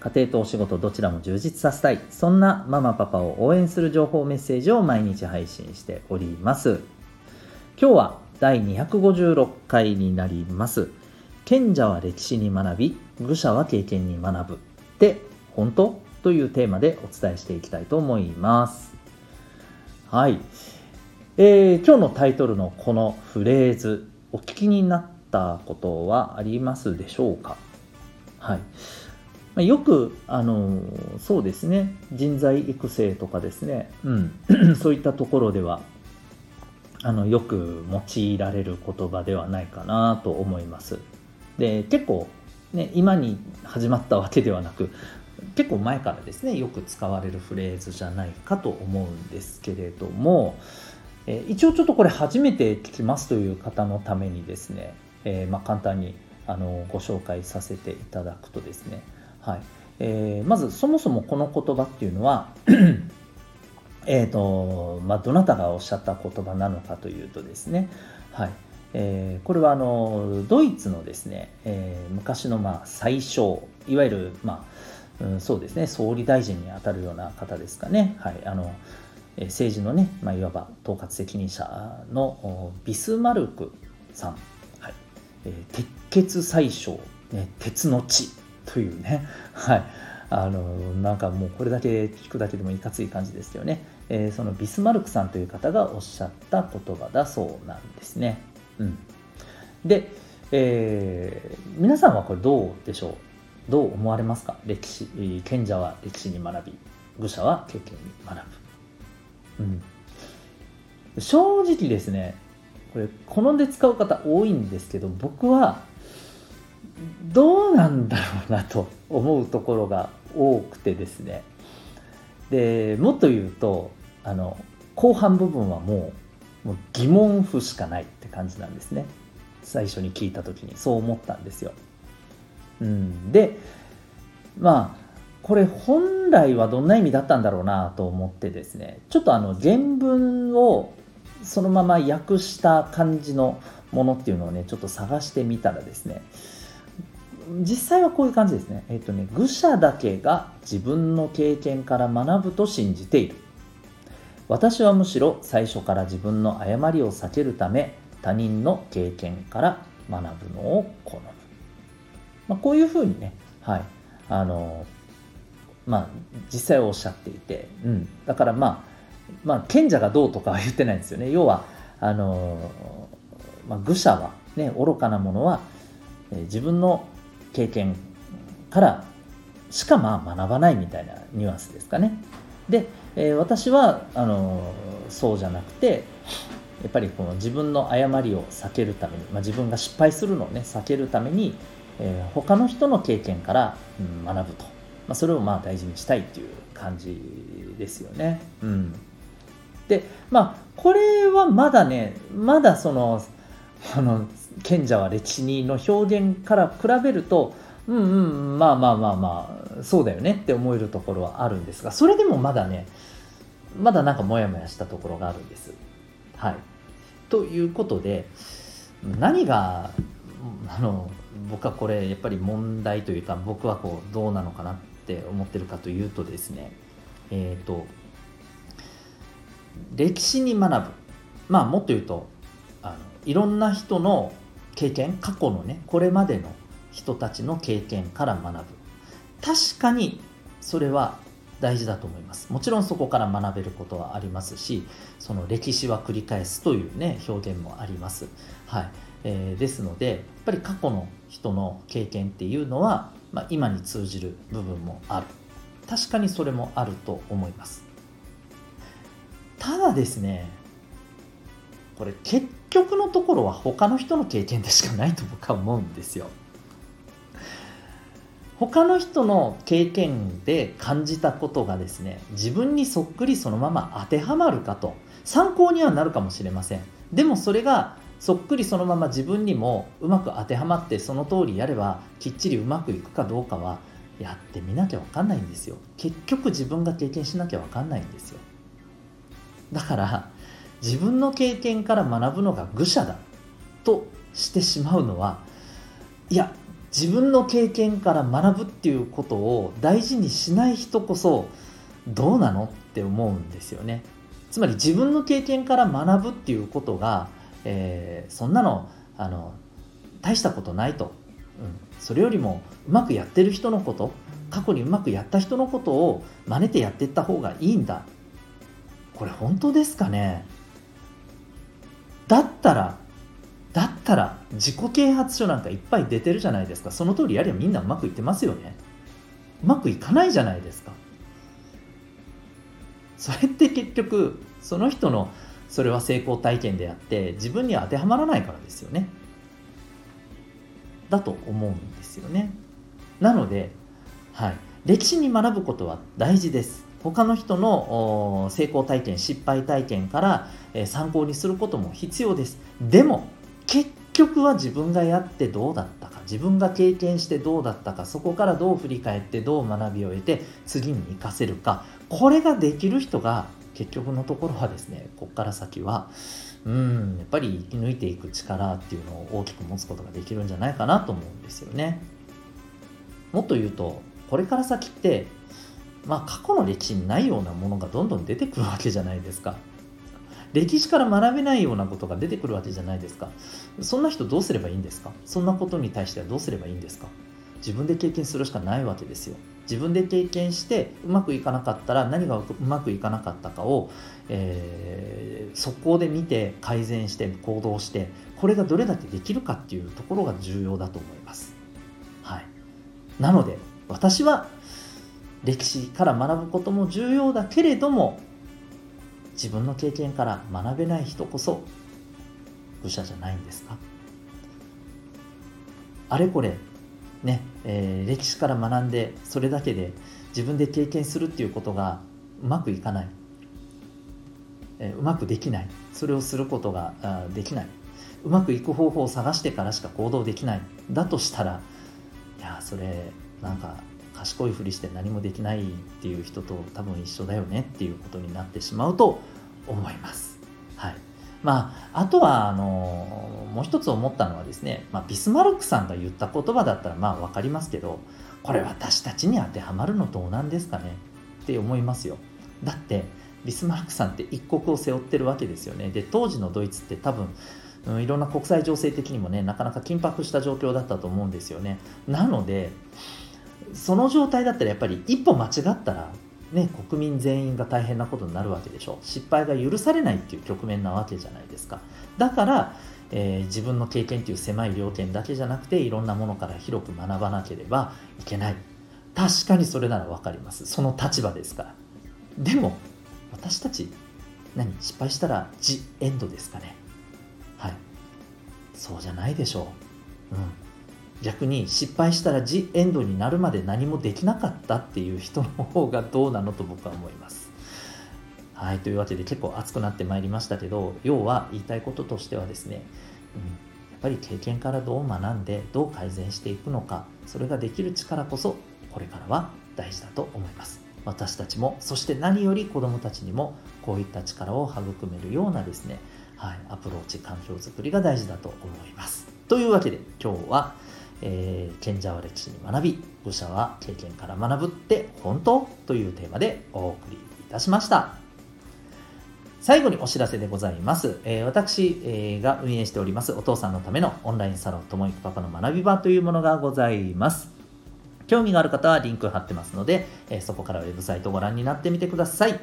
家庭とお仕事どちらも充実させたい。そんなママパパを応援する情報メッセージを毎日配信しております。今日は第256回になります。賢者は歴史に学び愚者は経験に学ぶ。って本当というテーマでお伝えしていきたいと思います。はい、えー、今日のタイトルのこのフレーズお聞きになったことはありますでしょうか？はい。まよく、あのそうですね、人材育成とかですね、うん、そういったところでは、あのよく用いられる言葉ではないかなと思います。で、結構、ね、今に始まったわけではなく、結構前からですね、よく使われるフレーズじゃないかと思うんですけれども、え一応ちょっとこれ初めて聞きますという方のためにですね、えー、まあ、簡単にあのご紹介させていただくとですね、はい。えー、まずそもそもこの言葉っていうのは えーとまあ、どなたがおっしゃった言葉なのかというとですね、はい。えー、これはあのドイツのですね、えー、昔のまあ最小いわゆる、まあうん、そうですね総理大臣にあたるような方ですかね、はい、あの政治のね、まあ、いわば統括責任者のビスマルクさん、はい。えー、鉄血最小、ね、鉄の地というね、はい、あのなんかもうこれだけ聞くだけでもいかつい感じですよね、えー、そのビスマルクさんという方がおっしゃった言葉だそうなんですね。うん、で、えー、皆さんはこれどうでしょう？どう思われますか？歴史賢者は歴史に学び愚者は経験に学ぶ、うん、正直ですねこれ好んで使う方多いんですけど僕はどうなんだろうなと思うところが多くてですね。でもっと言うとあの後半部分はもうもう疑問符しかないって感じなんですね。最初に聞いた時に。そう思ったんですよ、うん、でまあこれ本来はどんな意味だったんだろうなと思ってですね。ちょっとあの原文をそのまま訳した感じのものっていうのをねちょっと探してみたらですね。実際はこういう感じですね。えっ、とね、愚者だけが自分の経験から学ぶと信じている。私はむしろ最初から自分の誤りを避けるため他人の経験から学ぶのを好む。まあ、こういうふうにね、はい、あの、まあ、実際おっしゃっていて、うん、だからまあ、まあ、賢者がどうとかは言ってないんですよね。要は、あの、まあ、愚者は、ね、愚かなものは、え自分の経験からしかまあ学ばないみたいなニュアンスですかね。で、えー、私はあのそうじゃなくてやっぱりこの自分の誤りを避けるために、まあ、自分が失敗するのをね避けるために、えー、他の人の経験から、うん、学ぶと、まあ、それをまあ大事にしたいっていう感じですよね。うん、でまあこれはまだねまだそのあの賢者は歴史にの表現から比べるとうんうんまあまあまあまあそうだよねって思えるところはあるんですがそれでもまだねまだなんかモヤモヤしたところがあるんです。はい、ということで何があの僕はこれやっぱり問題というか僕はこうどうなのかなって思ってるかというとですねえっ、ー、と歴史に学ぶまあもっと言うといろんな人の経験過去のねこれまでの人たちの経験から学ぶ。確かにそれは大事だと思います。もちろんそこから学べることはありますしその歴史は繰り返すというね表現もあります。はい。えー、ですのでやっぱり過去の人の経験っていうのは、まあ、今に通じる部分もある。確かにそれもあると思います。ただですねこれ結局のところは他の人の経験でしかないと僕は思うんですよ。他の人の経験で感じたことがですね自分にそっくりそのまま当てはまるかと参考にはなるかもしれません。でもそれがそっくりそのまま自分にもうまく当てはまってその通りやればきっちりうまくいくかどうかはやってみなきゃ分かんないんですよ。結局自分が経験しなきゃ分かんないんですよ。だから自分の経験から学ぶのが愚者だ。と。してしまうのはいや自分の経験から学ぶっていうことを大事にしない人こそどうなの？って思うんですよね。つまり自分の経験から学ぶっていうことが、えー、そんなのあの大したことないと、うん、それよりもうまくやってる人のこと過去にうまくやった人のことを真似てやっていった方がいいんだ。これ本当ですかね？だったらだったら自己啓発書なんかいっぱい出てるじゃないですか。その通りやりゃみんなうまくいってますよね。うまくいかないじゃないですか。それって結局その人のそれは成功体験であって自分には当てはまらないからですよね。だと思うんですよね。なので、はい、歴史に学ぶことは大事です。他の人の成功体験失敗体験から参考にすることも必要です。でも結局は自分がやってどうだったか自分が経験してどうだったかそこからどう振り返ってどう学びを得て次に生かせるかこれができる人が結局のところはですねここから先はうんやっぱり生き抜いていく力っていうのを大きく持つことができるんじゃないかなと思うんですよね。もっと言うとこれから先ってまあ過去の歴史にないようなものがどんどん出てくるわけじゃないですか。歴史から学べないようなことが出てくるわけじゃないですか。そんな人どうすればいいんですか？そんなことに対してはどうすればいいんですか？自分で経験するしかないわけですよ。自分で経験してうまくいかなかったら何がうまくいかなかったかを、えー、速攻で見て改善して行動してこれがどれだけできるかっていうところが重要だと思います、はい、なので私は歴史から学ぶことも重要だけれども自分の経験から学べない人こそ愚者じゃないんですか？あれこれね、えー、歴史から学んでそれだけで自分で経験するっていうことがうまくいかない、えー、うまくできない。それをすることができない。うまくいく方法を探してからしか行動できない。だとしたらいやそれなんか賢いふりして何もできないっていう人と多分一緒だよねっていうことになってしまうと思います。はい。まあ、あとは、あの、もう一つ思ったのはですね、まあ、ビスマルクさんが言った言葉だったらまあ分かりますけど、これ私たちに当てはまるのどうなんですかね？って思いますよ。だって、ビスマルクさんって一国を背負ってるわけですよね。で、当時のドイツって多分、うん、いろんな国際情勢的にもね、なかなか緊迫した状況だったと思うんですよね。なので、その状態だったらやっぱり一歩間違ったら、ね、国民全員が大変なことになるわけでしょ。失敗が許されないっていう局面なわけじゃないですか。だから、えー、自分の経験っていう狭い要件だけじゃなくていろんなものから広く学ばなければいけない。確かにそれなら分かります。その立場ですから。でも私たち何失敗したらジ・エンドですかね。はい。そうじゃないでしょう。うん。逆に失敗したらジ・エンドになるまで何もできなかったっていう人の方がどうなのと僕は思います。はい、というわけで結構熱くなってまいりましたけど要は言いたいこととしてはですね、うん、やっぱり経験からどう学んでどう改善していくのかそれができる力こそこれからは大事だと思います。私たちもそして何より子どもたちにもこういった力を育めるようなですね、はい、アプローチ環境づくりが大事だと思います。というわけで今日はえー、賢者は歴史に学び、愚者は経験から学ぶって本当というテーマでお送りいたしました。最後にお知らせでございます。えー、私、えー、が運営しておりますお父さんのためのオンラインサロンともいくパパの学び場というものがございます。興味がある方はリンク貼ってますので、えー、そこからウェブサイトをご覧になってみてください。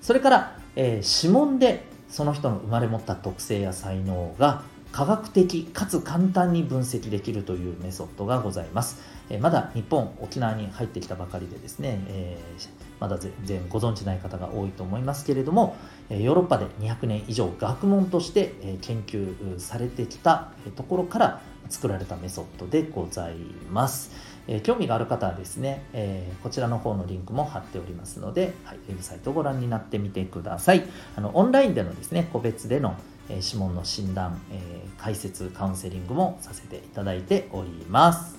それから、え指紋でその人の生まれ持った特性や才能が科学的かつ簡単に分析できるというメソッドがございます。えまだ日本、沖縄に入ってきたばかりでですね、えー、まだ全然ご存知ない方が多いと思いますけれども、ヨーロッパで200年以上学問として研究されてきたところから作られたメソッドでございます。え、興味がある方はですね、え、こちらの方のリンクも貼っておりますので、はい、ウェブサイトをご覧になってみてください。あのオンラインでのですね、個別での、指紋の診断、えー、解説、カウンセリングもさせていただいております。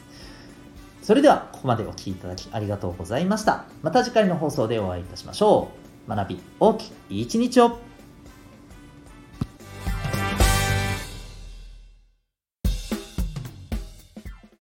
それでは、ここまでお聴きいただきありがとうございました。また次回の放送でお会いいたしましょう。学び大きい一日を